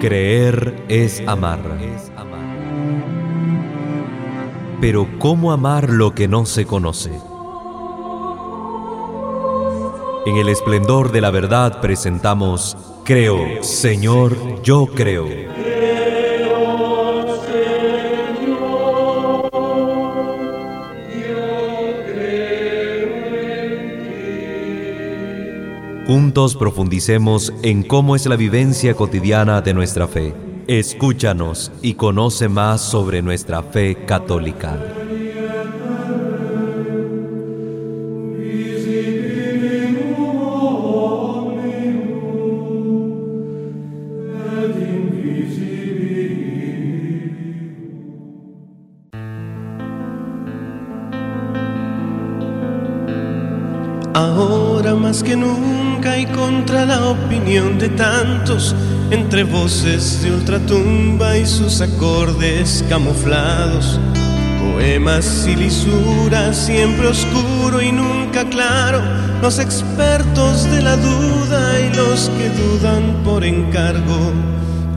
Creer es amar. Pero ¿cómo amar lo que no se conoce? En el esplendor de la verdad presentamos Creo, Señor, yo creo. Juntos profundicemos en cómo es la vivencia cotidiana de nuestra fe. Escúchanos y conoce más sobre nuestra fe católica. Entre voces de ultratumba y sus acordes camuflados, poemas y lisuras, siempre oscuro y nunca claro, los expertos de la duda y los que dudan por encargo.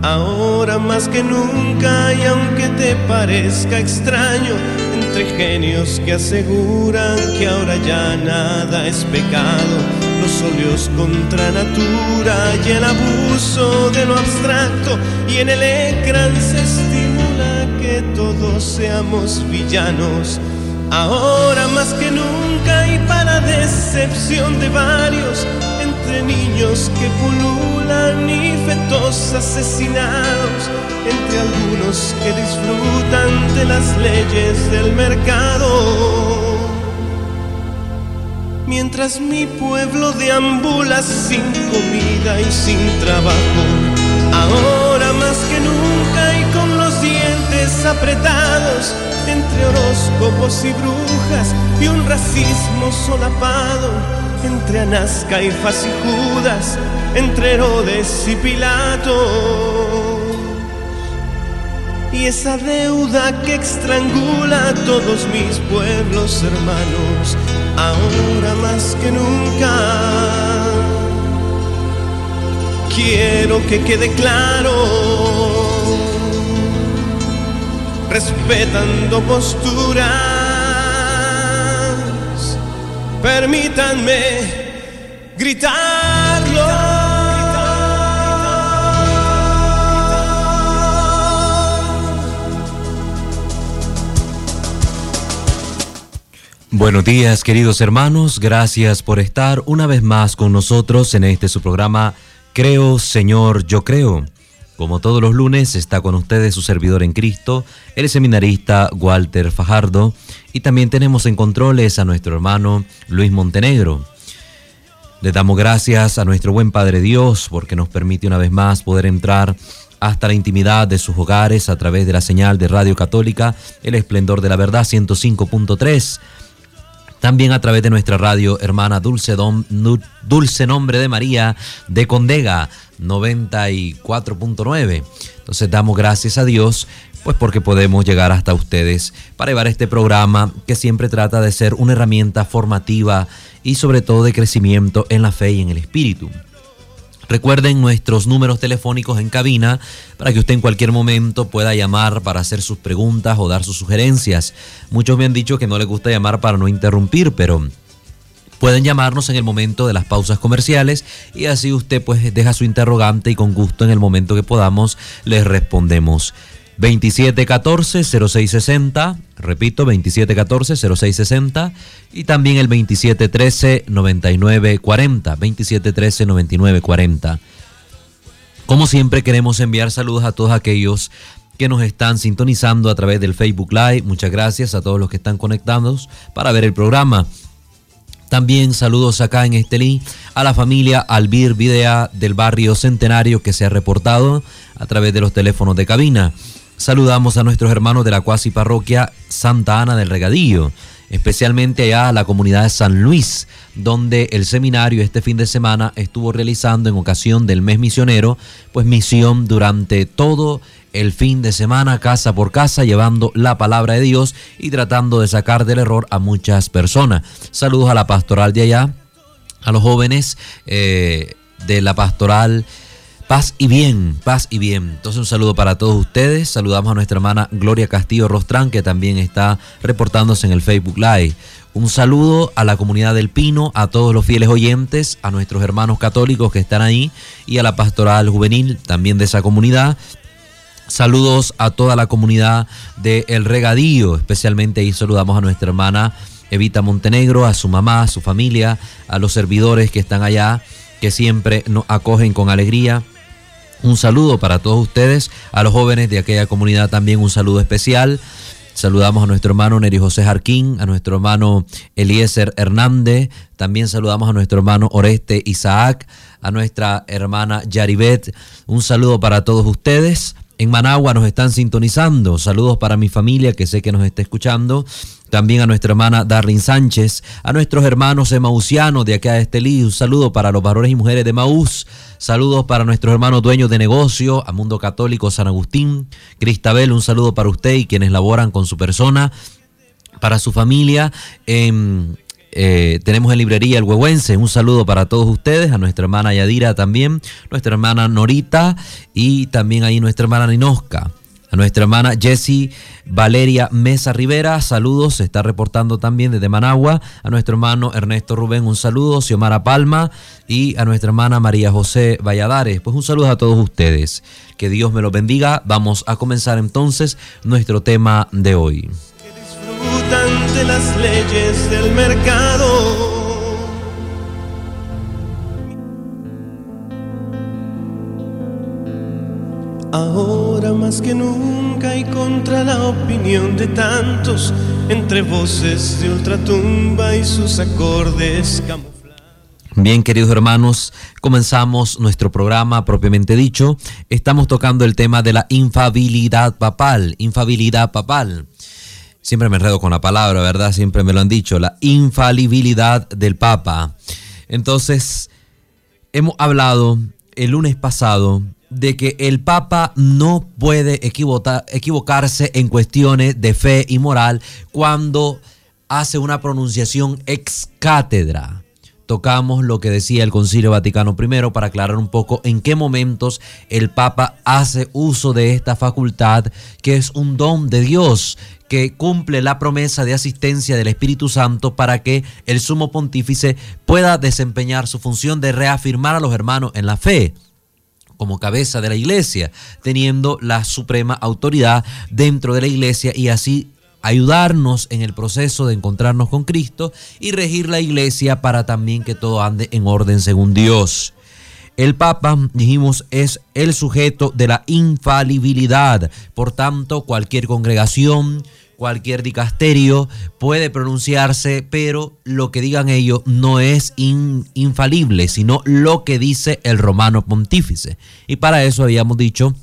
Ahora más que nunca y aunque te parezca extraño, entre genios que aseguran que ahora ya nada es pecado, los óleos contra natura y el abuso de lo abstracto, y en el ecran se estimula que todos seamos villanos. Ahora más que nunca y para decepción de varios, entre niños que pululan y fetos asesinados, entre algunos que disfrutan de las leyes del mercado. Mientras mi pueblo deambula sin comida y sin trabajo, ahora más que nunca y con los dientes apretados, entre horóscopos y brujas y un racismo solapado, entre Anás, Caifás y Judas, entre Herodes y Pilato. Y esa deuda que estrangula a todos mis pueblos hermanos, ahora más que nunca. Quiero que quede claro, respetando posturas, permítanme gritarlo. Buenos días queridos hermanos, gracias por estar una vez más con nosotros en este su programa Creo Señor, yo creo. Como todos los lunes está con ustedes su servidor en Cristo, el seminarista Walter Fajardo, y también tenemos en controles a nuestro hermano Luis Montenegro. Le damos gracias a nuestro buen Padre Dios porque nos permite una vez más poder entrar hasta la intimidad de sus hogares a través de la señal de Radio Católica, el esplendor de la verdad 105.3 también a través de nuestra radio hermana Dulce, Dulce Nombre de María de Condega 94.9. Entonces damos gracias a Dios pues porque podemos llegar hasta ustedes para llevar este programa que siempre trata de ser una herramienta formativa y sobre todo de crecimiento en la fe y en el espíritu. Recuerden nuestros números telefónicos en cabina para que usted en cualquier momento pueda llamar para hacer sus preguntas o dar sus sugerencias. Muchos me han dicho que no les gusta llamar para no interrumpir, pero pueden llamarnos en el momento de las pausas comerciales y así usted pues deja su interrogante y con gusto en el momento que podamos les respondemos. 2714-0660, repito, 2714-0660 y también el 2713-9940, 2713-9940. Como siempre queremos enviar saludos a todos aquellos que nos están sintonizando a través del Facebook Live. Muchas gracias a todos los que están conectados para ver el programa. También saludos acá en Estelí a la familia Albir Videa del barrio Centenario que se ha reportado a través de los teléfonos de cabina. Saludamos a nuestros hermanos de la cuasi parroquia Santa Ana del Regadillo, especialmente allá a la comunidad de San Luis, donde el seminario este fin de semana estuvo realizando en ocasión del mes misionero, pues misión durante todo el fin de semana, casa por casa, llevando la palabra de Dios y tratando de sacar del error a muchas personas. Saludos a la pastoral de allá, a los jóvenes eh, de la pastoral Paz y bien, paz y bien. Entonces un saludo para todos ustedes. Saludamos a nuestra hermana Gloria Castillo Rostrán, que también está reportándose en el Facebook Live. Un saludo a la comunidad del Pino, a todos los fieles oyentes, a nuestros hermanos católicos que están ahí y a la pastoral juvenil también de esa comunidad. Saludos a toda la comunidad de El Regadío, especialmente ahí saludamos a nuestra hermana Evita Montenegro, a su mamá, a su familia, a los servidores que están allá, que siempre nos acogen con alegría. Un saludo para todos ustedes, a los jóvenes de aquella comunidad también un saludo especial. Saludamos a nuestro hermano Neri José Jarquín, a nuestro hermano Eliezer Hernández, también saludamos a nuestro hermano Oreste Isaac, a nuestra hermana Yaribet. Un saludo para todos ustedes. En Managua nos están sintonizando. Saludos para mi familia que sé que nos está escuchando. También a nuestra hermana Darlene Sánchez, a nuestros hermanos emausianos de acá de Estelí, un saludo para los varones y mujeres de Maús, saludos para nuestros hermanos dueños de negocio, a Mundo Católico San Agustín, Cristabel, un saludo para usted y quienes laboran con su persona, para su familia. En, eh, tenemos en librería El Huehuense. Un saludo para todos ustedes, a nuestra hermana Yadira también, nuestra hermana Norita y también ahí nuestra hermana Ninosca. A nuestra hermana Jessie Valeria Mesa Rivera, saludos, se está reportando también desde Managua. A nuestro hermano Ernesto Rubén, un saludo. Xiomara Palma y a nuestra hermana María José Valladares. Pues un saludo a todos ustedes. Que Dios me los bendiga. Vamos a comenzar entonces nuestro tema de hoy. disfrutan de las leyes del mercado Ahora más que nunca y contra la opinión de tantos, entre voces de ultratumba y sus acordes camuflados. Bien, queridos hermanos, comenzamos nuestro programa propiamente dicho. Estamos tocando el tema de la infabilidad papal, infabilidad papal. Siempre me enredo con la palabra, ¿verdad? Siempre me lo han dicho, la infalibilidad del Papa. Entonces, hemos hablado el lunes pasado de que el Papa no puede equivocarse en cuestiones de fe y moral cuando hace una pronunciación ex cátedra. Tocamos lo que decía el Concilio Vaticano I para aclarar un poco en qué momentos el Papa hace uso de esta facultad, que es un don de Dios, que cumple la promesa de asistencia del Espíritu Santo para que el sumo pontífice pueda desempeñar su función de reafirmar a los hermanos en la fe como cabeza de la iglesia, teniendo la suprema autoridad dentro de la iglesia y así ayudarnos en el proceso de encontrarnos con Cristo y regir la iglesia para también que todo ande en orden según Dios. El Papa, dijimos, es el sujeto de la infalibilidad. Por tanto, cualquier congregación, cualquier dicasterio puede pronunciarse, pero lo que digan ellos no es infalible, sino lo que dice el romano pontífice. Y para eso habíamos dicho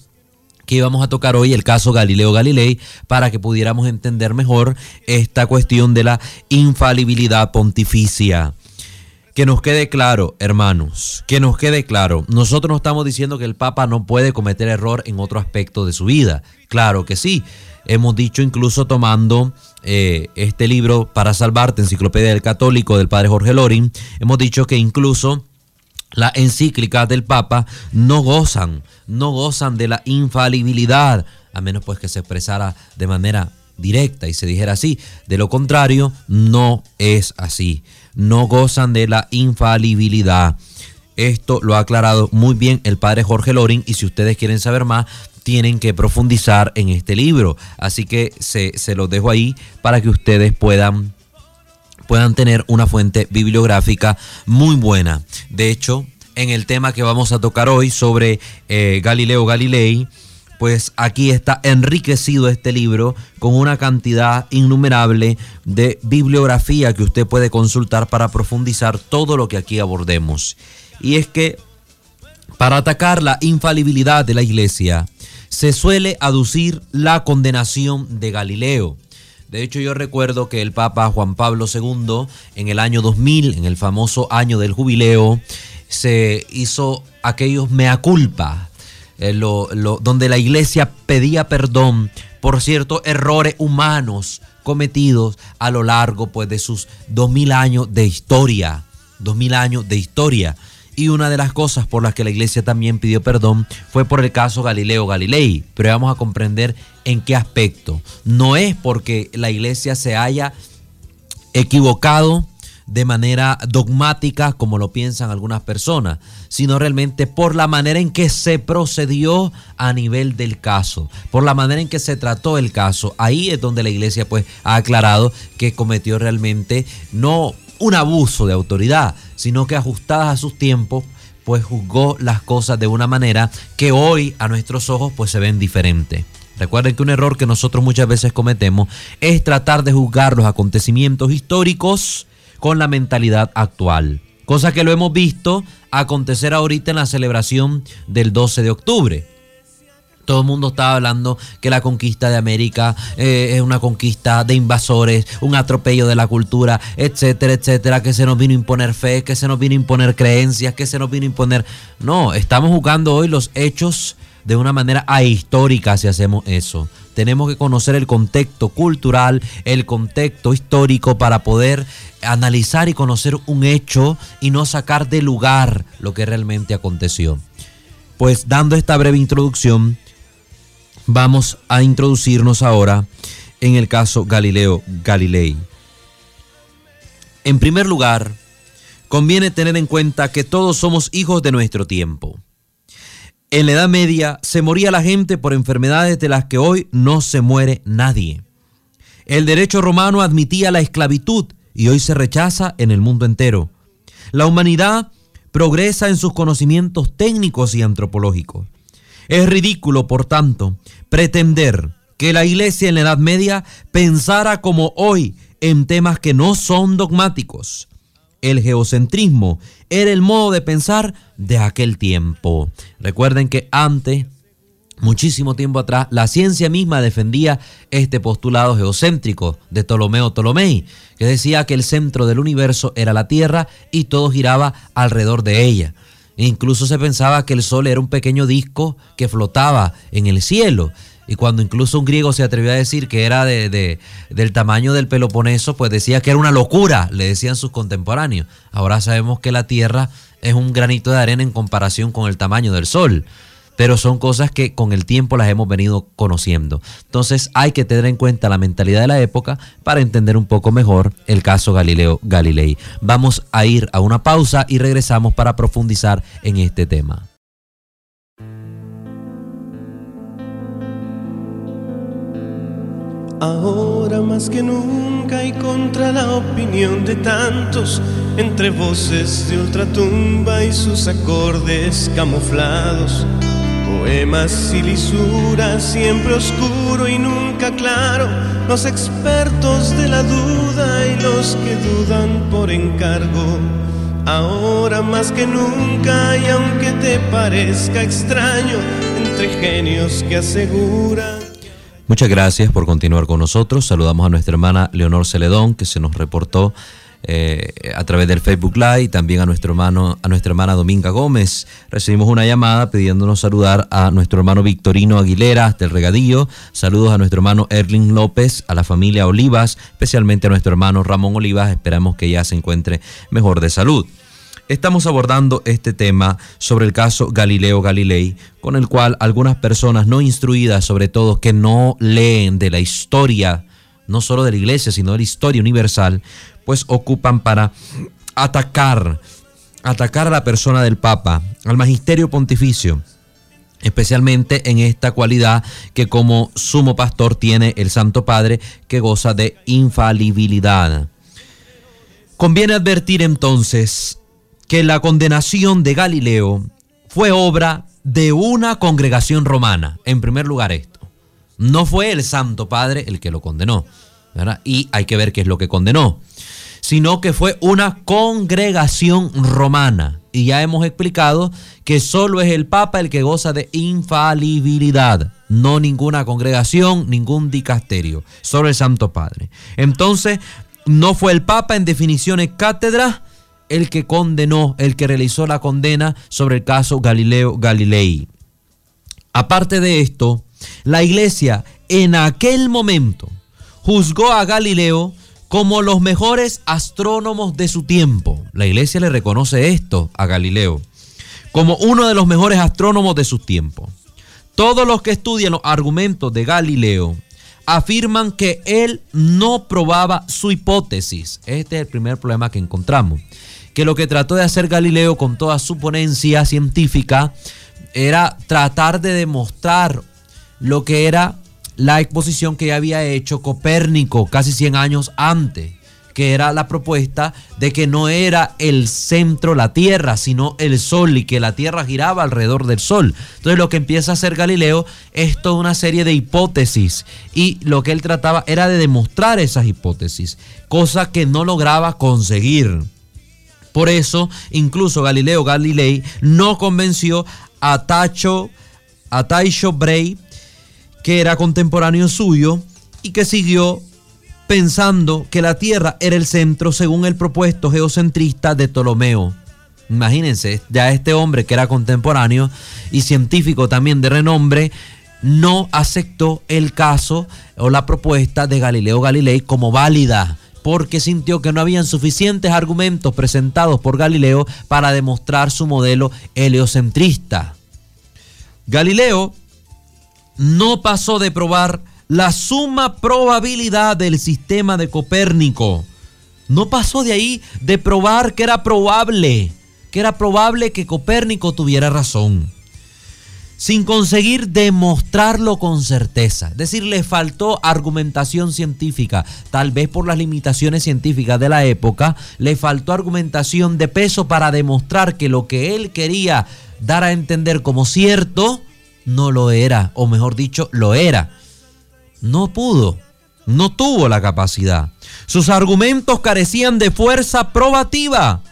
que íbamos a tocar hoy el caso Galileo Galilei para que pudiéramos entender mejor esta cuestión de la infalibilidad pontificia. Que nos quede claro, hermanos, que nos quede claro, nosotros no estamos diciendo que el Papa no puede cometer error en otro aspecto de su vida. Claro que sí, hemos dicho incluso tomando eh, este libro para salvarte, Enciclopedia del Católico del padre Jorge Lorin, hemos dicho que incluso la encíclica del Papa no gozan, no gozan de la infalibilidad, a menos pues que se expresara de manera directa y se dijera así. De lo contrario, no es así. No gozan de la infalibilidad. Esto lo ha aclarado muy bien el padre Jorge Lorin y si ustedes quieren saber más, tienen que profundizar en este libro. Así que se, se los dejo ahí para que ustedes puedan puedan tener una fuente bibliográfica muy buena. De hecho, en el tema que vamos a tocar hoy sobre eh, Galileo Galilei, pues aquí está enriquecido este libro con una cantidad innumerable de bibliografía que usted puede consultar para profundizar todo lo que aquí abordemos. Y es que para atacar la infalibilidad de la iglesia, se suele aducir la condenación de Galileo. De hecho, yo recuerdo que el Papa Juan Pablo II, en el año 2000, en el famoso año del jubileo, se hizo aquellos mea culpa, eh, donde la iglesia pedía perdón por ciertos errores humanos cometidos a lo largo pues, de sus 2000 años de historia. 2000 años de historia. y una de las cosas por las que la iglesia también pidió perdón fue por el caso Galileo Galilei, pero vamos a comprender en qué aspecto. No es porque la iglesia se haya equivocado de manera dogmática como lo piensan algunas personas, sino realmente por la manera en que se procedió a nivel del caso, por la manera en que se trató el caso. Ahí es donde la iglesia pues ha aclarado que cometió realmente no un abuso de autoridad, sino que ajustadas a sus tiempos pues juzgó las cosas de una manera que hoy a nuestros ojos pues se ven diferentes. Recuerden que un error que nosotros muchas veces cometemos es tratar de juzgar los acontecimientos históricos con la mentalidad actual. Cosa que lo hemos visto acontecer ahorita en la celebración del 12 de octubre. Todo el mundo estaba hablando que la conquista de América eh, es una conquista de invasores, un atropello de la cultura, etcétera, etcétera, que se nos vino a imponer fe, que se nos vino a imponer creencias, que se nos vino a imponer... No, estamos jugando hoy los hechos de una manera ahistórica si hacemos eso. Tenemos que conocer el contexto cultural, el contexto histórico para poder analizar y conocer un hecho y no sacar de lugar lo que realmente aconteció. Pues dando esta breve introducción, vamos a introducirnos ahora en el caso Galileo Galilei. En primer lugar, conviene tener en cuenta que todos somos hijos de nuestro tiempo. En la Edad Media se moría la gente por enfermedades de las que hoy no se muere nadie. El derecho romano admitía la esclavitud y hoy se rechaza en el mundo entero. La humanidad progresa en sus conocimientos técnicos y antropológicos. Es ridículo, por tanto, pretender que la Iglesia en la Edad Media pensara como hoy en temas que no son dogmáticos. El geocentrismo era el modo de pensar de aquel tiempo. Recuerden que antes, muchísimo tiempo atrás, la ciencia misma defendía este postulado geocéntrico de Ptolomeo Ptolomei, que decía que el centro del universo era la Tierra y todo giraba alrededor de ella. E incluso se pensaba que el Sol era un pequeño disco que flotaba en el cielo y cuando incluso un griego se atrevió a decir que era de, del tamaño del Peloponeso, pues decía que era una locura, le decían sus contemporáneos. Ahora sabemos que la Tierra es un granito de arena en comparación con el tamaño del Sol. Pero son cosas que con el tiempo las hemos venido conociendo. Entonces hay que tener en cuenta la mentalidad de la época para entender un poco mejor el caso Galileo Galilei. Vamos a ir a una pausa y regresamos para profundizar en este tema. Ahora más que nunca y contra la opinión de tantos, entre voces de ultratumba y sus acordes camuflados, poemas y lisuras, siempre oscuro y nunca claro, los expertos de la duda y los que dudan por encargo. Ahora más que nunca y aunque te parezca extraño, entre genios que aseguran Muchas gracias por continuar con nosotros. Saludamos a nuestra hermana Leonor Celedón, que se nos reportó eh, a través del Facebook Live, y también a nuestro hermano, a nuestra hermana Dominga Gómez. Recibimos una llamada pidiéndonos saludar a nuestro hermano Victorino Aguilera hasta el regadillo. Saludos a nuestro hermano Erling López, a la familia Olivas, especialmente a nuestro hermano Ramón Olivas. Esperamos que ya se encuentre mejor de salud. Estamos abordando este tema sobre el caso Galileo Galilei, con el cual algunas personas no instruidas, sobre todo que no leen de la historia, no solo de la iglesia, sino de la historia universal, pues ocupan para atacar, atacar a la persona del Papa, al magisterio pontificio, especialmente en esta cualidad que como sumo pastor tiene el Santo Padre, que goza de infalibilidad. Conviene advertir entonces que la condenación de Galileo fue obra de una congregación romana. En primer lugar esto. No fue el Santo Padre el que lo condenó. Y hay que ver qué es lo que condenó. Sino que fue una congregación romana. Y ya hemos explicado que solo es el Papa el que goza de infalibilidad. No ninguna congregación, ningún dicasterio. Solo el Santo Padre. Entonces, no fue el Papa en definiciones cátedra el que condenó, el que realizó la condena sobre el caso Galileo Galilei. Aparte de esto, la iglesia en aquel momento juzgó a Galileo como los mejores astrónomos de su tiempo. La iglesia le reconoce esto a Galileo. como uno de los mejores astrónomos de su tiempo. Todos los que estudian los argumentos de Galileo afirman que él no probaba su hipótesis. Este es el primer problema que encontramos. Que lo que trató de hacer Galileo con toda su ponencia científica era tratar de demostrar lo que era la exposición que había hecho Copérnico casi 100 años antes que era la propuesta de que no era el centro la Tierra, sino el Sol y que la Tierra giraba alrededor del Sol. Entonces lo que empieza a hacer Galileo es toda una serie de hipótesis y lo que él trataba era de demostrar esas hipótesis, cosa que no lograba conseguir. Por eso, incluso Galileo Galilei no convenció a Tacho, a Taisho Bray, que era contemporáneo suyo y que siguió pensando que la Tierra era el centro según el propuesto geocentrista de Ptolomeo. Imagínense, ya este hombre que era contemporáneo y científico también de renombre, no aceptó el caso o la propuesta de Galileo Galilei como válida, porque sintió que no habían suficientes argumentos presentados por Galileo para demostrar su modelo heliocentrista. Galileo no pasó de probar la suma probabilidad del sistema de Copérnico. No pasó de ahí de probar que era probable, que era probable que Copérnico tuviera razón, sin conseguir demostrarlo con certeza. Es decir, le faltó argumentación científica, tal vez por las limitaciones científicas de la época, le faltó argumentación de peso para demostrar que lo que él quería dar a entender como cierto, no lo era, o mejor dicho, lo era. No pudo, no tuvo la capacidad. Sus argumentos carecían de fuerza probativa.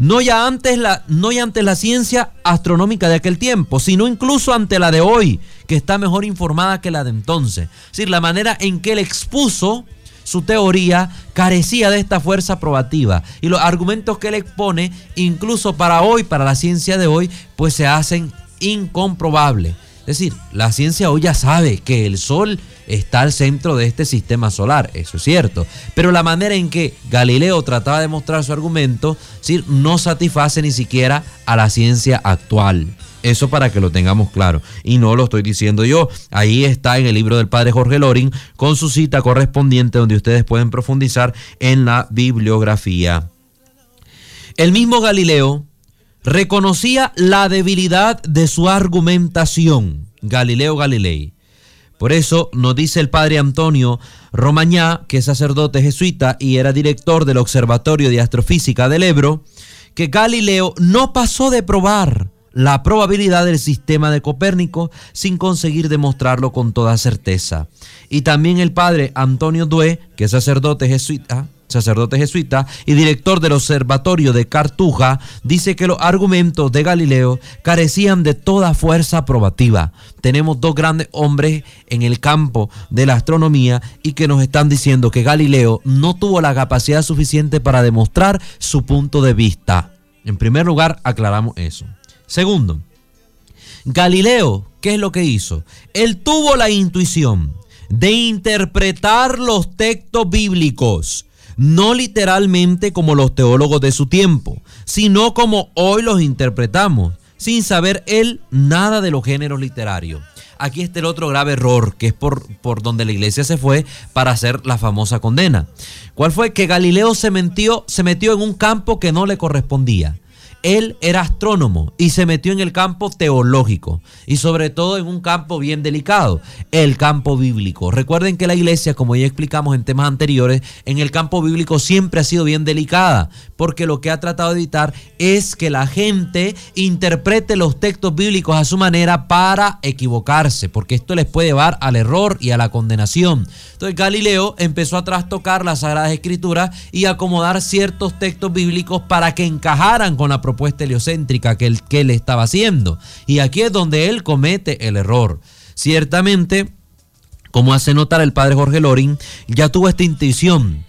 No ya, antes la, no ya la ciencia astronómica de aquel tiempo, sino incluso ante la de hoy, que está mejor informada que la de entonces. Es decir, la manera en que él expuso su teoría carecía de esta fuerza probativa. Y los argumentos que él expone, incluso para hoy, para la ciencia de hoy, pues se hacen incomprobables. Es decir, la ciencia hoy ya sabe que el Sol está al centro de este sistema solar, eso es cierto. Pero la manera en que Galileo trataba de mostrar su argumento no satisface ni siquiera a la ciencia actual. Eso para que lo tengamos claro. Y no lo estoy diciendo yo. Ahí está en el libro del padre Jorge Loring con su cita correspondiente donde ustedes pueden profundizar en la bibliografía. El mismo Galileo reconocía la debilidad de su argumentación, Galileo Galilei. Por eso nos dice el padre Antonio Romañá, que es sacerdote jesuita y era director del Observatorio de Astrofísica del Ebro, que Galileo no pasó de probar la probabilidad del sistema de Copérnico sin conseguir demostrarlo con toda certeza. Y también el padre Antonio Due, que es sacerdote jesuita, sacerdote jesuita y director del Observatorio de Cartuja, dice que los argumentos de Galileo carecían de toda fuerza probativa. Tenemos dos grandes hombres en el campo de la astronomía y que nos están diciendo que Galileo no tuvo la capacidad suficiente para demostrar su punto de vista. En primer lugar, aclaramos eso. Segundo, Galileo, ¿qué es lo que hizo? Él tuvo la intuición de interpretar los textos bíblicos no literalmente como los teólogos de su tiempo, sino como hoy los interpretamos, sin saber él nada de los géneros literarios. Aquí está el otro grave error, que es por, por donde la iglesia se fue para hacer la famosa condena. ¿Cuál fue? Que Galileo se, se metió en un campo que no le correspondía. Él era astrónomo y se metió en el campo teológico y sobre todo en un campo bien delicado, el campo bíblico. Recuerden que la iglesia, como ya explicamos en temas anteriores, en el campo bíblico siempre ha sido bien delicada porque lo que ha tratado de evitar es que la gente interprete los textos bíblicos a su manera para equivocarse, porque esto les puede llevar al error y a la condenación. Entonces Galileo empezó a trastocar las Sagradas Escrituras y acomodar ciertos textos bíblicos para que encajaran con la propuesta heliocéntrica que él, que él estaba haciendo. Y aquí es donde él comete el error. Ciertamente, como hace notar el padre Jorge Loring, ya tuvo esta intuición,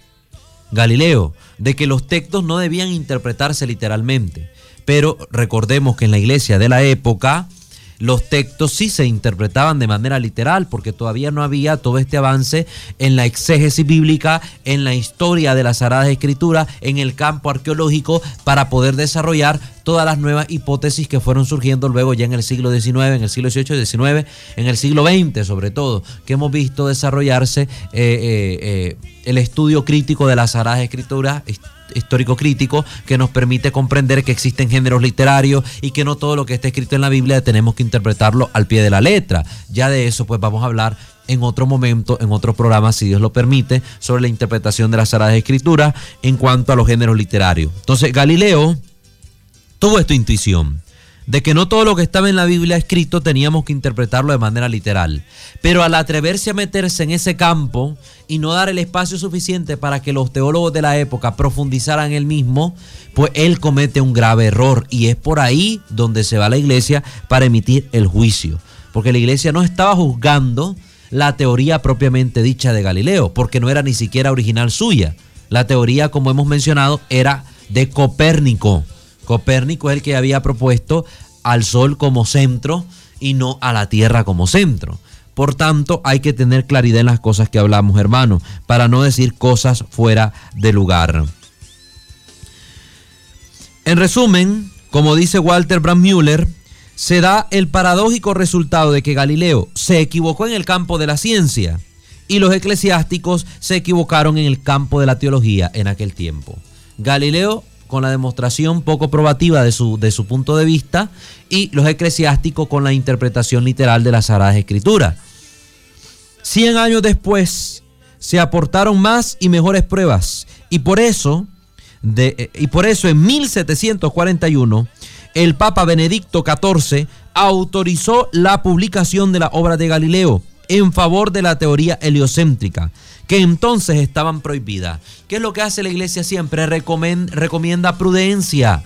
Galileo, de que los textos no debían interpretarse literalmente. Pero recordemos que en la iglesia de la época, los textos sí se interpretaban de manera literal, porque todavía no había todo este avance en la exégesis bíblica, en la historia de las Sagradas Escrituras, en el campo arqueológico, para poder desarrollar todas las nuevas hipótesis que fueron surgiendo luego ya en el siglo XIX, en el siglo XVIII, XIX, en el siglo XX sobre todo, que hemos visto desarrollarse eh, eh, eh, el estudio crítico de las Sagradas Escrituras histórico crítico que nos permite comprender que existen géneros literarios y que no todo lo que está escrito en la Biblia tenemos que interpretarlo al pie de la letra. Ya de eso pues vamos a hablar en otro momento, en otro programa, si Dios lo permite, sobre la interpretación de las Sagradas Escrituras en cuanto a los géneros literarios. Entonces Galileo tuvo esta intuición de que no todo lo que estaba en la Biblia escrito teníamos que interpretarlo de manera literal. Pero al atreverse a meterse en ese campo y no dar el espacio suficiente para que los teólogos de la época profundizaran el mismo, pues él comete un grave error y es por ahí donde se va la iglesia para emitir el juicio. Porque la iglesia no estaba juzgando la teoría propiamente dicha de Galileo, porque no era ni siquiera original suya. La teoría, como hemos mencionado, era de Copérnico Copérnico es el que había propuesto al Sol como centro y no a la Tierra como centro. Por tanto, hay que tener claridad en las cosas que hablamos, hermanos, para no decir cosas fuera de lugar. En resumen, como dice Walter Brandmüller, se da el paradójico resultado de que Galileo se equivocó en el campo de la ciencia y los eclesiásticos se equivocaron en el campo de la teología en aquel tiempo. Galileo con la demostración poco probativa de su, de su punto de vista y los eclesiásticos con la interpretación literal de las Sagradas Escrituras. Cien años después se aportaron más y mejores pruebas y por eso, de, y por eso en 1741 el Papa Benedicto XIV autorizó la publicación de la obra de Galileo en favor de la teoría heliocéntrica que entonces estaban prohibidas. ¿Qué es lo que hace la iglesia siempre? recomienda prudencia.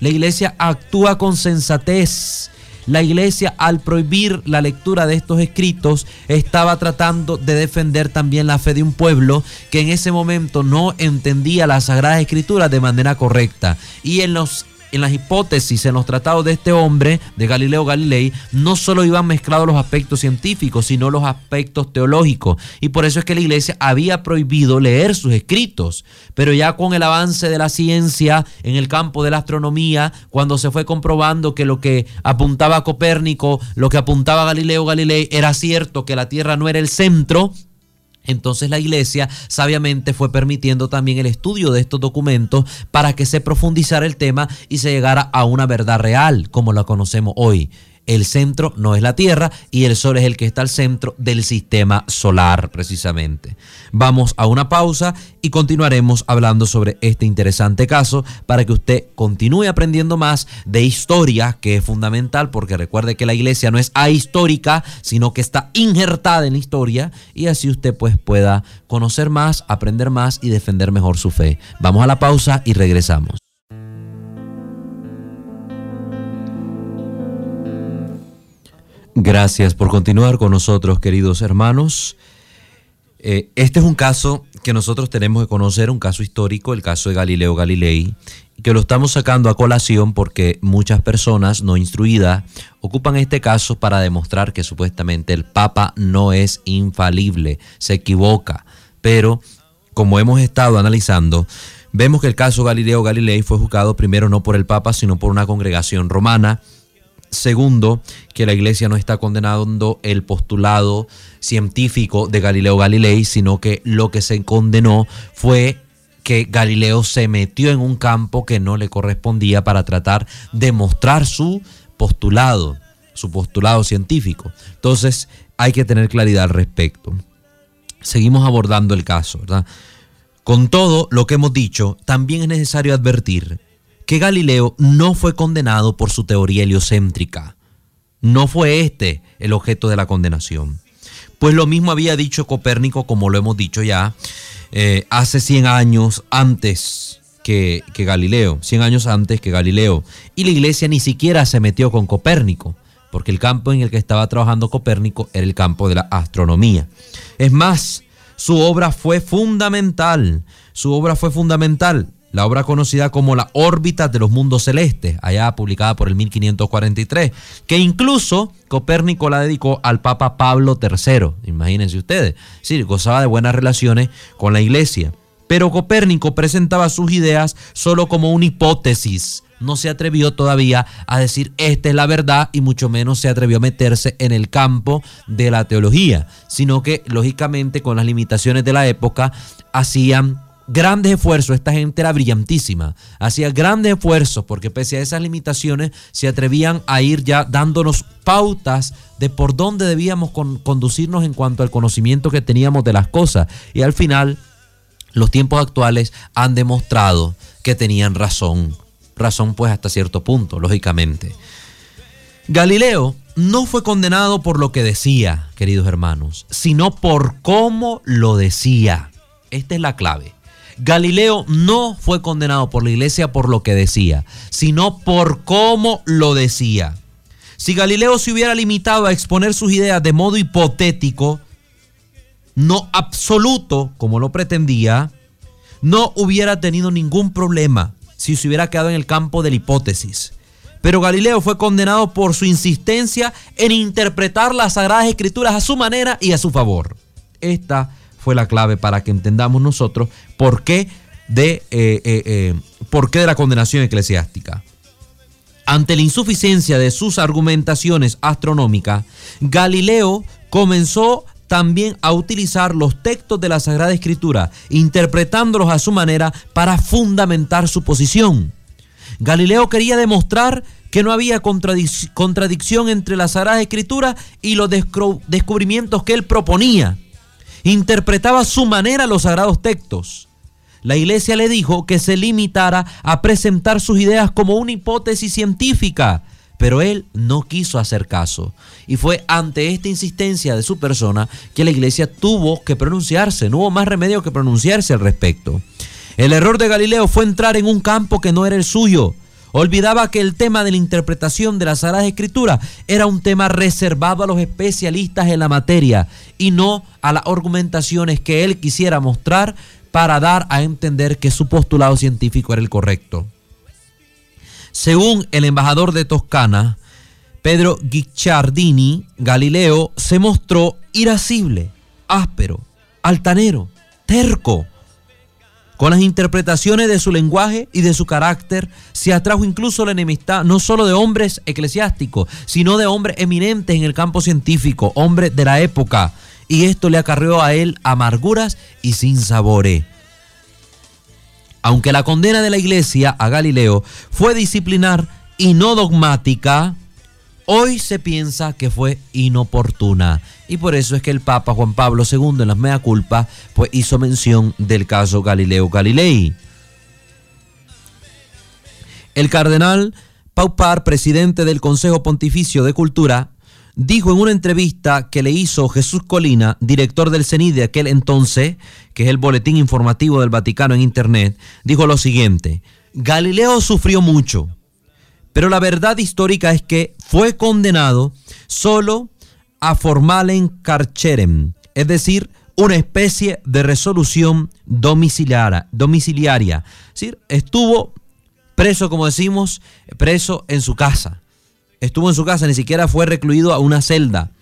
La iglesia actúa con sensatez. La iglesia al prohibir la lectura de estos escritos estaba tratando de defender también la fe de un pueblo que en ese momento no entendía las sagradas escrituras de manera correcta. Y en los en las hipótesis, en los tratados de este hombre, de Galileo Galilei, no solo iban mezclados los aspectos científicos, sino los aspectos teológicos. Y por eso es que la iglesia había prohibido leer sus escritos. Pero ya con el avance de la ciencia en el campo de la astronomía, cuando se fue comprobando que lo que apuntaba Copérnico, lo que apuntaba Galileo Galilei, era cierto que la Tierra no era el centro, entonces la iglesia sabiamente fue permitiendo también el estudio de estos documentos para que se profundizara el tema y se llegara a una verdad real como la conocemos hoy. El centro no es la Tierra y el Sol es el que está al centro del sistema solar precisamente. Vamos a una pausa y continuaremos hablando sobre este interesante caso para que usted continúe aprendiendo más de historia, que es fundamental porque recuerde que la iglesia no es ahistórica, sino que está injertada en la historia y así usted pues pueda conocer más, aprender más y defender mejor su fe. Vamos a la pausa y regresamos. Gracias por continuar con nosotros, queridos hermanos. Eh, este es un caso que nosotros tenemos que conocer, un caso histórico, el caso de Galileo Galilei, que lo estamos sacando a colación porque muchas personas no instruidas ocupan este caso para demostrar que supuestamente el Papa no es infalible, se equivoca. Pero, como hemos estado analizando, vemos que el caso Galileo Galilei fue juzgado primero no por el Papa, sino por una congregación romana Segundo, que la iglesia no está condenando el postulado científico de Galileo Galilei, sino que lo que se condenó fue que Galileo se metió en un campo que no le correspondía para tratar de mostrar su postulado, su postulado científico. Entonces hay que tener claridad al respecto. Seguimos abordando el caso, ¿verdad? Con todo lo que hemos dicho, también es necesario advertir que Galileo no fue condenado por su teoría heliocéntrica. No fue este el objeto de la condenación. Pues lo mismo había dicho Copérnico, como lo hemos dicho ya, eh, hace 100 años antes que, que Galileo, 100 años antes que Galileo. Y la iglesia ni siquiera se metió con Copérnico, porque el campo en el que estaba trabajando Copérnico era el campo de la astronomía. Es más, su obra fue fundamental, su obra fue fundamental la obra conocida como La órbita de los mundos celestes, allá publicada por el 1543, que incluso Copérnico la dedicó al Papa Pablo III, imagínense ustedes, sí, gozaba de buenas relaciones con la iglesia. Pero Copérnico presentaba sus ideas solo como una hipótesis, no se atrevió todavía a decir esta es la verdad y mucho menos se atrevió a meterse en el campo de la teología, sino que lógicamente con las limitaciones de la época hacían grandes esfuerzos, esta gente era brillantísima, hacía grandes esfuerzos porque pese a esas limitaciones se atrevían a ir ya dándonos pautas de por dónde debíamos conducirnos en cuanto al conocimiento que teníamos de las cosas. Y al final, los tiempos actuales han demostrado que tenían razón, razón pues hasta cierto punto, lógicamente. Galileo no fue condenado por lo que decía, queridos hermanos, sino por cómo lo decía. Esta es la clave. Galileo no fue condenado por la iglesia por lo que decía, sino por cómo lo decía. Si Galileo se hubiera limitado a exponer sus ideas de modo hipotético, no absoluto como lo pretendía, no hubiera tenido ningún problema si se hubiera quedado en el campo de la hipótesis. Pero Galileo fue condenado por su insistencia en interpretar las sagradas escrituras a su manera y a su favor. Esta fue la clave para que entendamos nosotros por qué de, eh, eh, eh, por qué de la condenación eclesiástica. Ante la insuficiencia de sus argumentaciones astronómicas, Galileo comenzó también a utilizar los textos de la Sagrada Escritura, interpretándolos a su manera para fundamentar su posición. Galileo quería demostrar que no había contradicción entre la Sagrada Escritura y los descubrimientos que él proponía interpretaba a su manera los sagrados textos. La iglesia le dijo que se limitara a presentar sus ideas como una hipótesis científica, pero él no quiso hacer caso. Y fue ante esta insistencia de su persona que la iglesia tuvo que pronunciarse, no hubo más remedio que pronunciarse al respecto. El error de Galileo fue entrar en un campo que no era el suyo. Olvidaba que el tema de la interpretación de la Sagrada Escritura era un tema reservado a los especialistas en la materia y no a las argumentaciones que él quisiera mostrar para dar a entender que su postulado científico era el correcto. Según el embajador de Toscana, Pedro Guicciardini, Galileo se mostró irascible, áspero, altanero, terco, con las interpretaciones de su lenguaje y de su carácter, se atrajo incluso la enemistad no solo de hombres eclesiásticos, sino de hombres eminentes en el campo científico, hombres de la época, y esto le acarreó a él amarguras y sinsabores. Aunque la condena de la iglesia a Galileo fue disciplinar y no dogmática, Hoy se piensa que fue inoportuna y por eso es que el Papa Juan Pablo II en las mea culpa pues hizo mención del caso Galileo Galilei. El cardenal Paupar, presidente del Consejo Pontificio de Cultura, dijo en una entrevista que le hizo Jesús Colina, director del CENI de aquel entonces, que es el boletín informativo del Vaticano en Internet, dijo lo siguiente, Galileo sufrió mucho, pero la verdad histórica es que fue condenado solo a formalen carcerem, es decir, una especie de resolución domiciliaria. domiciliaria. estuvo preso, como decimos, preso en su casa. Estuvo en su casa, ni siquiera fue recluido a una celda.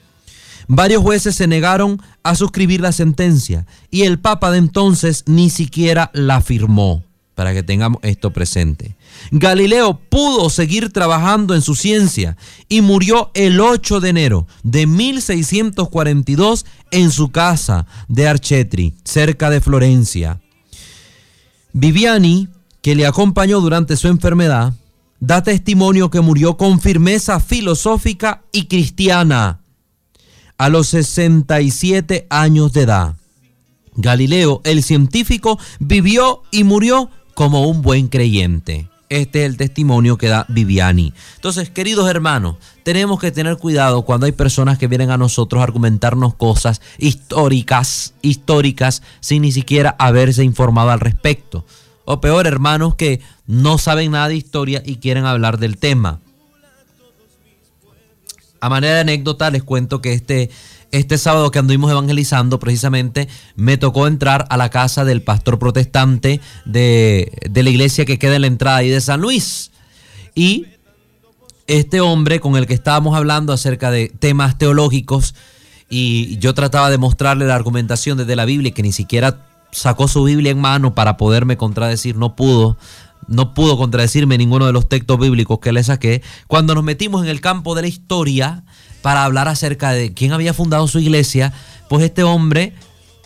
Varios jueces se negaron a suscribir la sentencia y el Papa de entonces ni siquiera la firmó para que tengamos esto presente. Galileo pudo seguir trabajando en su ciencia y murió el 8 de enero de 1642 en su casa de Archetri, cerca de Florencia. Viviani, que le acompañó durante su enfermedad, da testimonio que murió con firmeza filosófica y cristiana a los 67 años de edad. Galileo, el científico, vivió y murió como un buen creyente. Este es el testimonio que da Viviani. Entonces, queridos hermanos, tenemos que tener cuidado cuando hay personas que vienen a nosotros a argumentarnos cosas históricas, históricas, sin ni siquiera haberse informado al respecto. O peor, hermanos que no saben nada de historia y quieren hablar del tema. A manera de anécdota les cuento que este este sábado que anduvimos evangelizando, precisamente me tocó entrar a la casa del pastor protestante de, de la iglesia que queda en la entrada ahí de San Luis. Y este hombre con el que estábamos hablando acerca de temas teológicos, y yo trataba de mostrarle la argumentación desde la Biblia, que ni siquiera sacó su Biblia en mano para poderme contradecir, no pudo, no pudo contradecirme ninguno de los textos bíblicos que le saqué. Cuando nos metimos en el campo de la historia para hablar acerca de quién había fundado su iglesia, pues este hombre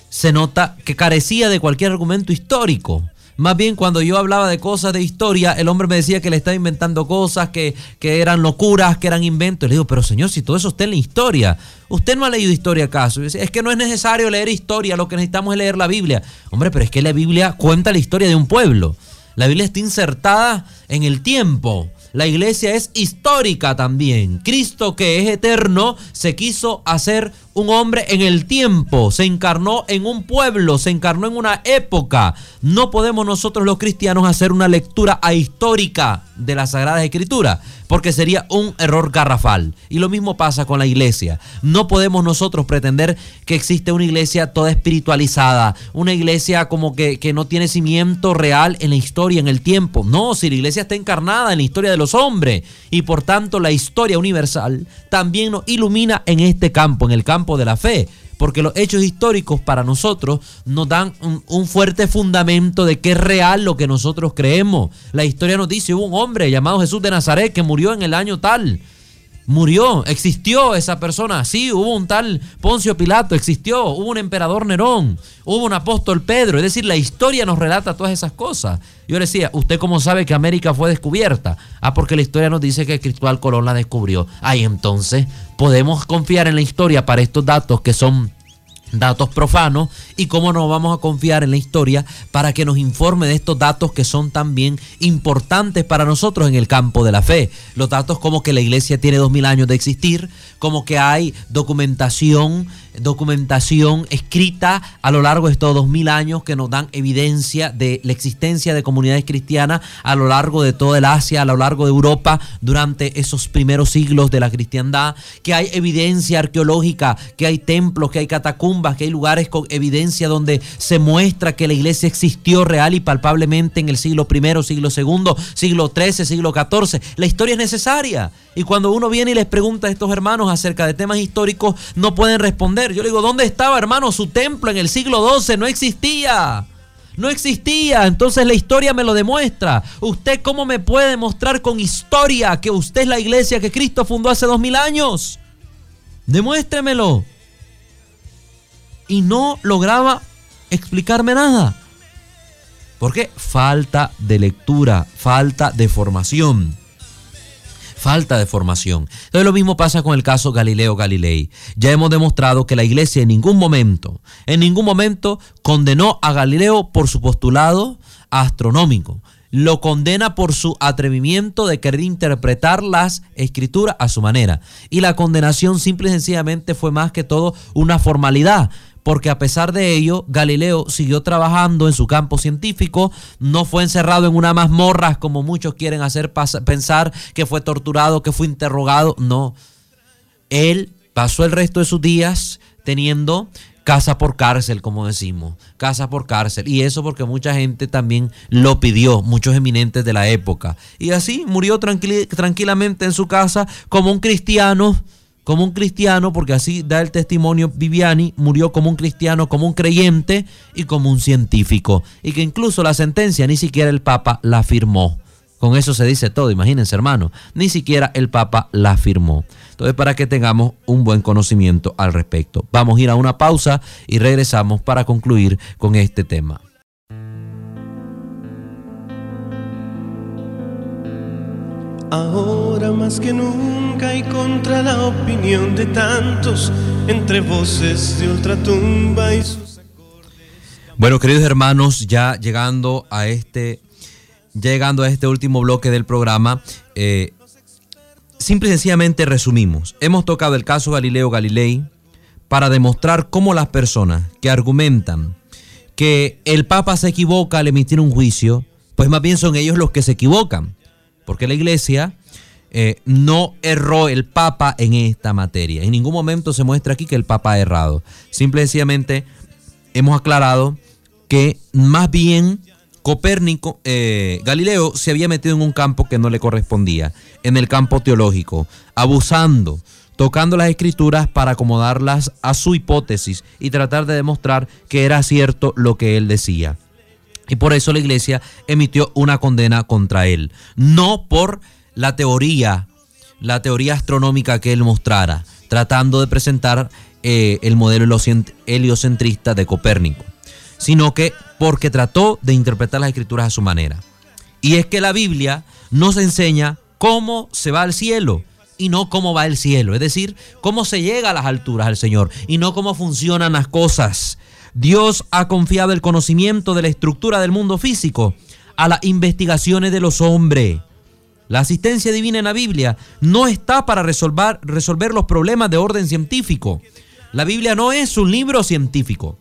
se nota que carecía de cualquier argumento histórico. Más bien cuando yo hablaba de cosas de historia, el hombre me decía que le estaba inventando cosas, que, que eran locuras, que eran inventos. Le digo, pero señor, si todo eso está en la historia, ¿usted no ha leído historia acaso? es que no es necesario leer historia, lo que necesitamos es leer la Biblia. Hombre, pero es que la Biblia cuenta la historia de un pueblo. La Biblia está insertada en el tiempo. La iglesia es histórica también. Cristo que es eterno se quiso hacer un hombre en el tiempo, se encarnó en un pueblo, se encarnó en una época. No podemos nosotros los cristianos hacer una lectura ahistórica de la Sagrada Escritura, porque sería un error garrafal. Y lo mismo pasa con la iglesia. No podemos nosotros pretender que existe una iglesia toda espiritualizada, una iglesia como que, que no tiene cimiento real en la historia, en el tiempo. No, si la iglesia está encarnada en la historia de los hombres y por tanto la historia universal también nos ilumina en este campo, en el campo de la fe, porque los hechos históricos para nosotros nos dan un, fuerte fundamento de que es real lo que nosotros creemos. La historia nos dice, hubo un hombre llamado Jesús de Nazaret que murió en el año tal murió, existió esa persona. Sí, hubo un tal Poncio Pilato, existió, hubo un emperador Nerón, hubo un apóstol Pedro. Es decir, la historia nos relata todas esas cosas. Yo le decía, ¿usted cómo sabe que América fue descubierta? Ah, porque la historia nos dice que Cristóbal Colón la descubrió. Ahí entonces podemos confiar en la historia para estos datos que son datos profanos y cómo no vamos a confiar en la historia para que nos informe de estos datos que son también importantes para nosotros en el campo de la fe. Los datos como que la iglesia tiene dos mil años de existir, como que hay documentación documentación escrita a lo largo de estos dos mil años que nos dan evidencia de la existencia de comunidades cristianas a lo largo de toda el Asia, a lo largo de Europa durante esos primeros siglos de la cristiandad, que hay evidencia arqueológica, que hay templos, que hay catacumbas, que hay lugares con evidencia donde se muestra que la iglesia existió real y palpablemente en el siglo I, siglo II, siglo XIII, siglo XIV. La historia es necesaria. Y cuando uno viene y les pregunta a estos hermanos acerca de temas históricos, no pueden responder yo le digo, ¿dónde estaba, hermano? Su templo en el siglo XII no existía. No existía, entonces la historia me lo demuestra. ¿Usted cómo me puede demostrar con historia que usted es la iglesia que Cristo fundó hace dos mil años? Demuéstremelo. Y no lograba explicarme nada. ¿Por qué? Falta de lectura, falta de formación falta de formación. Entonces lo mismo pasa con el caso Galileo Galilei. Ya hemos demostrado que la iglesia en ningún momento, en ningún momento condenó a Galileo por su postulado astronómico. Lo condena por su atrevimiento de querer interpretar las escrituras a su manera. Y la condenación simple y sencillamente fue más que todo una formalidad porque a pesar de ello, Galileo siguió trabajando en su campo científico, no fue encerrado en una mazmorra como muchos quieren hacer pensar que fue torturado, que fue interrogado, no. Él pasó el resto de sus días teniendo casa por cárcel, como decimos, casa por cárcel. Y eso porque mucha gente también lo pidió, muchos eminentes de la época. Y así murió tranquilamente en su casa como un cristiano como un cristiano, porque así da el testimonio Viviani, murió como un cristiano, como un creyente y como un científico. Y que incluso la sentencia ni siquiera el Papa la firmó. Con eso se dice todo, imagínense hermano, ni siquiera el Papa la firmó. Entonces, para que tengamos un buen conocimiento al respecto. Vamos a ir a una pausa y regresamos para concluir con este tema. Ahora más que nunca y contra la opinión de tantos, entre voces de ultratumba y sus Bueno, queridos hermanos, ya llegando a este, llegando a este último bloque del programa, eh, simple y sencillamente resumimos. Hemos tocado el caso Galileo Galilei para demostrar cómo las personas que argumentan que el Papa se equivoca al emitir un juicio, pues más bien son ellos los que se equivocan porque la iglesia eh, no erró el Papa en esta materia. En ningún momento se muestra aquí que el Papa ha errado. Simple y sencillamente hemos aclarado que más bien Copérnico, eh, Galileo se había metido en un campo que no le correspondía, en el campo teológico, abusando, tocando las escrituras para acomodarlas a su hipótesis y tratar de demostrar que era cierto lo que él decía. Y por eso la iglesia emitió una condena contra él, no por la teoría, la teoría astronómica que él mostrara, tratando de presentar eh, el modelo heliocentrista de Copérnico, sino que porque trató de interpretar las escrituras a su manera. Y es que la Biblia nos enseña cómo se va al cielo y no cómo va el cielo, es decir, cómo se llega a las alturas al Señor y no cómo funcionan las cosas. Dios ha confiado el conocimiento de la estructura del mundo físico a las investigaciones de los hombres. La asistencia divina en la Biblia no está para resolver, resolver los problemas de orden científico. La Biblia no es un libro científico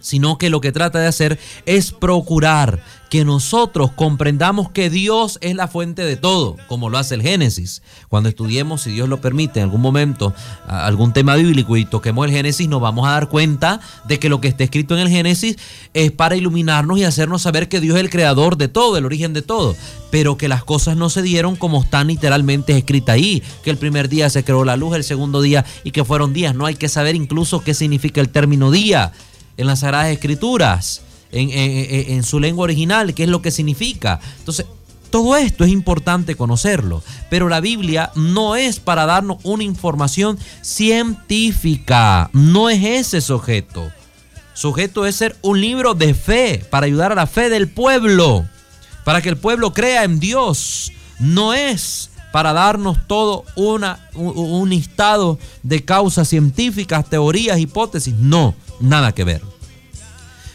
sino que lo que trata de hacer es procurar que nosotros comprendamos que Dios es la fuente de todo, como lo hace el Génesis. Cuando estudiemos, si Dios lo permite, en algún momento algún tema bíblico y toquemos el Génesis, nos vamos a dar cuenta de que lo que está escrito en el Génesis es para iluminarnos y hacernos saber que Dios es el creador de todo, el origen de todo, pero que las cosas no se dieron como están literalmente escritas ahí, que el primer día se creó la luz, el segundo día y que fueron días. No hay que saber incluso qué significa el término día en las Sagradas Escrituras, en, su lengua original, qué es lo que significa. Entonces, todo esto es importante conocerlo, pero la Biblia no es para darnos una información científica, no es ese sujeto. Sujeto es ser un libro de fe para ayudar a la fe del pueblo, para que el pueblo crea en Dios. No es para darnos todo una, un, listado de causas científicas, teorías, hipótesis. No, nada que ver.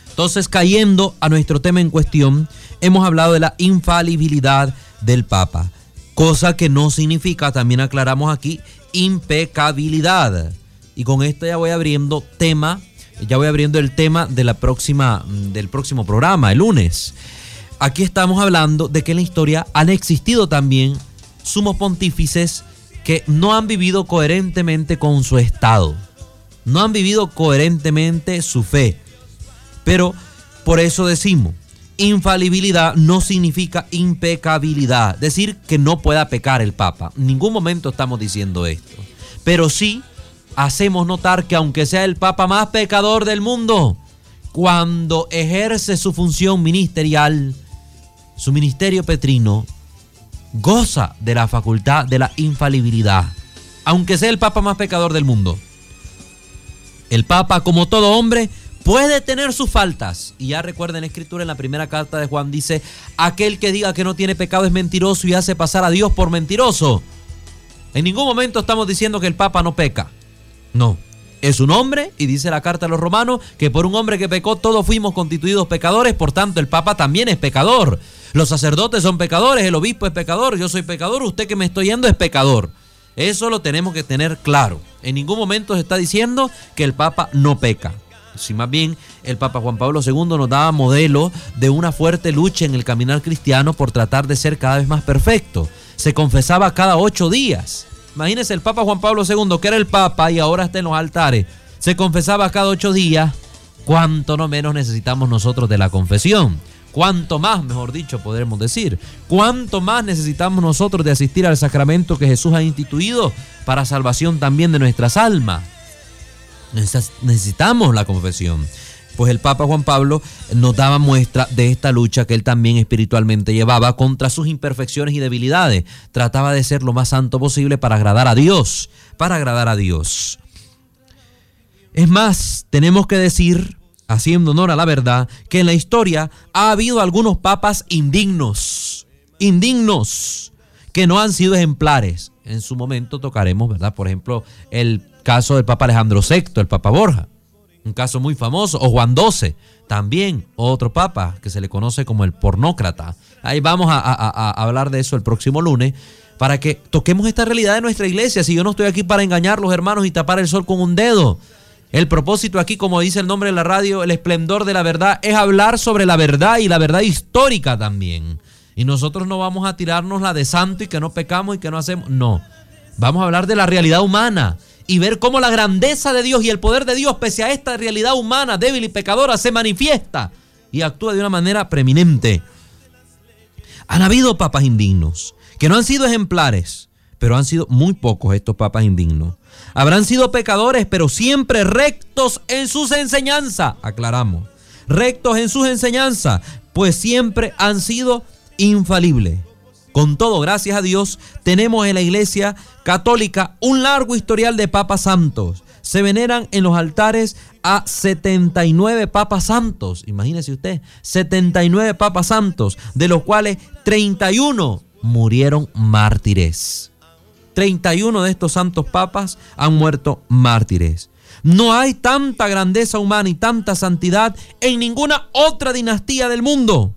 Entonces, cayendo a nuestro tema en cuestión, hemos hablado de la infalibilidad del Papa, cosa que no significa, también aclaramos aquí, impecabilidad. Y con esto ya voy abriendo tema, ya voy abriendo el tema de la próxima, del próximo programa, el lunes. Aquí estamos hablando de que en la historia han existido también sumos pontífices que no han vivido coherentemente con su estado no han vivido coherentemente su fe. Pero por eso decimos, infalibilidad no significa impecabilidad, decir que no pueda pecar el Papa. En ningún momento estamos diciendo esto. Pero sí hacemos notar que aunque sea el Papa más pecador del mundo, cuando ejerce su función ministerial, su ministerio petrino, goza de la facultad de la infalibilidad, aunque sea el Papa más pecador del mundo. El Papa, como todo hombre, puede tener sus faltas. Y ya recuerden la escritura en la primera carta de Juan dice, aquel que diga que no tiene pecado es mentiroso y hace pasar a Dios por mentiroso. En ningún momento estamos diciendo que el Papa no peca. No. Es un hombre y dice la carta a los romanos que por un hombre que pecó todos fuimos constituidos pecadores, por tanto el Papa también es pecador. Los sacerdotes son pecadores, el obispo es pecador, yo soy pecador, usted que me estoy yendo es pecador. Eso lo tenemos que tener claro. En ningún momento se está diciendo que el Papa no peca. Si más bien el Papa Juan Pablo II nos daba modelo de una fuerte lucha en el caminar cristiano por tratar de ser cada vez más perfecto. Se confesaba cada ocho días. Imagínense el Papa Juan Pablo II, que era el Papa y ahora está en los altares. Se confesaba cada ocho días. ¿Cuánto no menos necesitamos nosotros de la confesión? Cuánto más, mejor dicho, podremos decir, cuánto más necesitamos nosotros de asistir al sacramento que Jesús ha instituido para salvación también de nuestras almas. Necesitamos la confesión. Pues el Papa Juan Pablo nos daba muestra de esta lucha que él también espiritualmente llevaba contra sus imperfecciones y debilidades. Trataba de ser lo más santo posible para agradar a Dios, para agradar a Dios. Es más, tenemos que decir haciendo honor a la verdad, que en la historia ha habido algunos papas indignos, indignos, que no han sido ejemplares. En su momento tocaremos, ¿verdad? Por ejemplo, el caso del Papa Alejandro VI, el Papa Borja, un caso muy famoso, o Juan XII, también otro papa que se le conoce como el pornócrata. Ahí vamos a, a hablar de eso el próximo lunes para que toquemos esta realidad de nuestra iglesia. Si yo no estoy aquí para engañar los hermanos y tapar el sol con un dedo, el propósito aquí, como dice el nombre de la radio, el esplendor de la verdad, es hablar sobre la verdad y la verdad histórica también. Y nosotros no vamos a tirarnos la de santo y que no pecamos y que no hacemos. No. Vamos a hablar de la realidad humana y ver cómo la grandeza de Dios y el poder de Dios, pese a esta realidad humana débil y pecadora, se manifiesta y actúa de una manera preeminente. Han habido papas indignos, que no han sido ejemplares, pero han sido muy pocos estos papas indignos. Habrán sido pecadores, pero siempre rectos en sus enseñanzas, aclaramos. Rectos en sus enseñanzas, pues siempre han sido infalibles. Con todo, gracias a Dios, tenemos en la iglesia católica un largo historial de papas santos. Se veneran en los altares a 79 papas santos. Imagínese usted, 79 papas santos, de los cuales 31 murieron mártires. 31 de estos santos papas han muerto mártires. No hay tanta grandeza humana y tanta santidad en ninguna otra dinastía del mundo.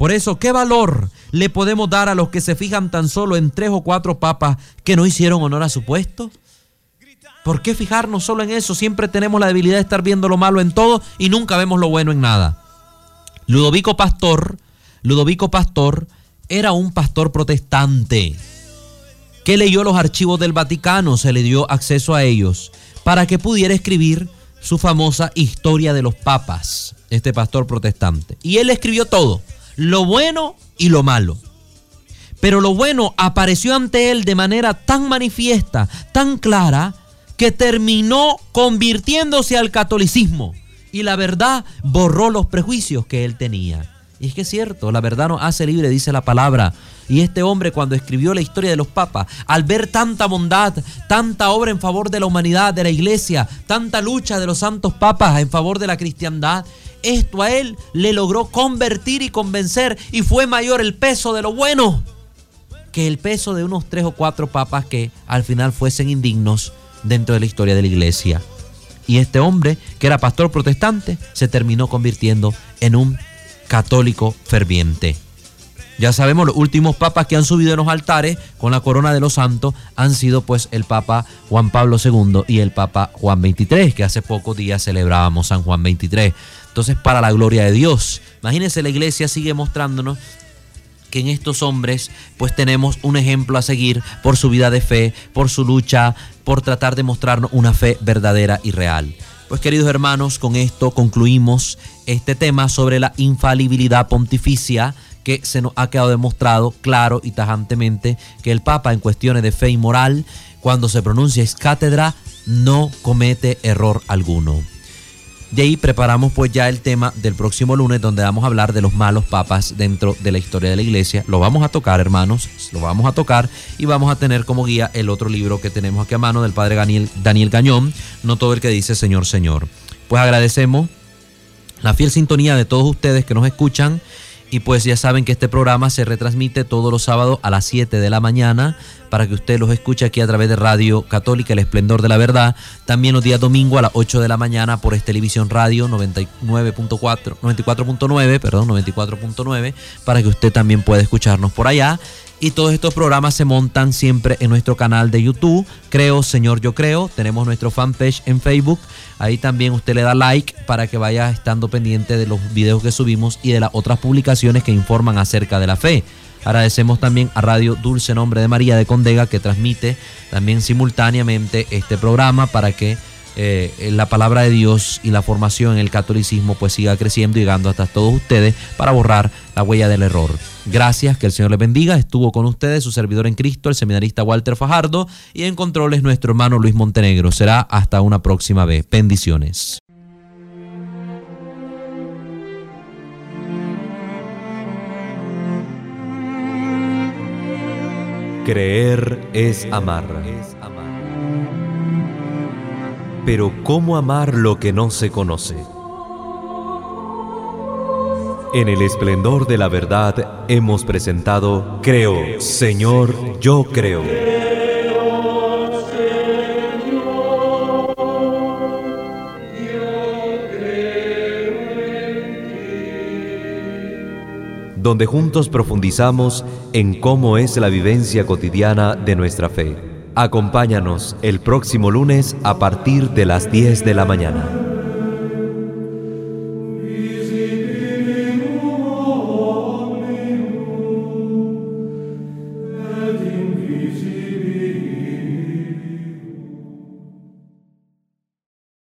Por eso, ¿qué valor le podemos dar a los que se fijan tan solo en tres o cuatro papas que no hicieron honor a su puesto? ¿Por qué fijarnos solo en eso? Siempre tenemos la debilidad de estar viendo lo malo en todo y nunca vemos lo bueno en nada. Ludovico Pastor, Ludovico Pastor era un pastor protestante que leyó los archivos del Vaticano, se le dio acceso a ellos para que pudiera escribir su famosa historia de los papas, este pastor protestante. Y él escribió todo lo bueno y lo malo. Pero lo bueno apareció ante él de manera tan manifiesta, tan clara, que terminó convirtiéndose al catolicismo. Y la verdad borró los prejuicios que él tenía. Y es que es cierto, la verdad nos hace libre, dice la palabra. Y este hombre cuando escribió la historia de los papas, al ver tanta bondad, tanta obra en favor de la humanidad, de la iglesia, tanta lucha de los santos papas en favor de la cristiandad, esto a él le logró convertir y convencer y fue mayor el peso de lo bueno que el peso de unos tres o cuatro papas que al final fuesen indignos dentro de la historia de la iglesia. Y este hombre, que era pastor protestante, se terminó convirtiendo en un católico ferviente. Ya sabemos, los últimos papas que han subido en los altares con la corona de los santos han sido pues el Papa Juan Pablo II y el Papa Juan XXIII, que hace pocos días celebrábamos San Juan XXIII. Entonces, para la gloria de Dios. Imagínense, la iglesia sigue mostrándonos que en estos hombres pues tenemos un ejemplo a seguir por su vida de fe, por su lucha, por tratar de mostrarnos una fe verdadera y real. Pues queridos hermanos, con esto concluimos este tema sobre la infalibilidad pontificia que se nos ha quedado demostrado claro y tajantemente que el Papa en cuestiones de fe y moral, cuando se pronuncia es cátedra, no comete error alguno. De ahí preparamos pues ya el tema del próximo lunes donde vamos a hablar de los malos papas dentro de la historia de la iglesia. Lo vamos a tocar hermanos, lo vamos a tocar y vamos a tener como guía el otro libro que tenemos aquí a mano del padre Daniel, Daniel Gañón, no todo el que dice Señor, Señor. Pues agradecemos la fiel sintonía de todos ustedes que nos escuchan y pues ya saben que este programa se retransmite todos los sábados a las 7 de la mañana para que usted los escuche aquí a través de Radio Católica El Esplendor de la Verdad. También los días domingo a las 8 de la mañana por Televisión Radio 99.4, 94.9, perdón, 94.9 para que usted también pueda escucharnos por allá. Y todos estos programas se montan siempre en nuestro canal de YouTube. Creo, Señor, yo creo. Tenemos nuestro fanpage en Facebook. Ahí también usted le da like para que vaya estando pendiente de los videos que subimos y de las otras publicaciones que informan acerca de la fe. Agradecemos también a Radio Dulce Nombre de María de Condega que transmite también simultáneamente este programa para que eh, la palabra de Dios y la formación en el catolicismo pues siga creciendo y llegando hasta todos ustedes para borrar la huella del error. Gracias, que el Señor les bendiga. Estuvo con ustedes su servidor en Cristo, el seminarista Walter Fajardo, y en controles nuestro hermano Luis Montenegro. Será hasta una próxima vez. Bendiciones. Creer es amar. Pero ¿cómo amar lo que no se conoce? En el esplendor de la verdad hemos presentado Creo, Señor, yo creo. donde juntos profundizamos en cómo es la vivencia cotidiana de nuestra fe. Acompáñanos el próximo lunes a partir de las 10 de la mañana.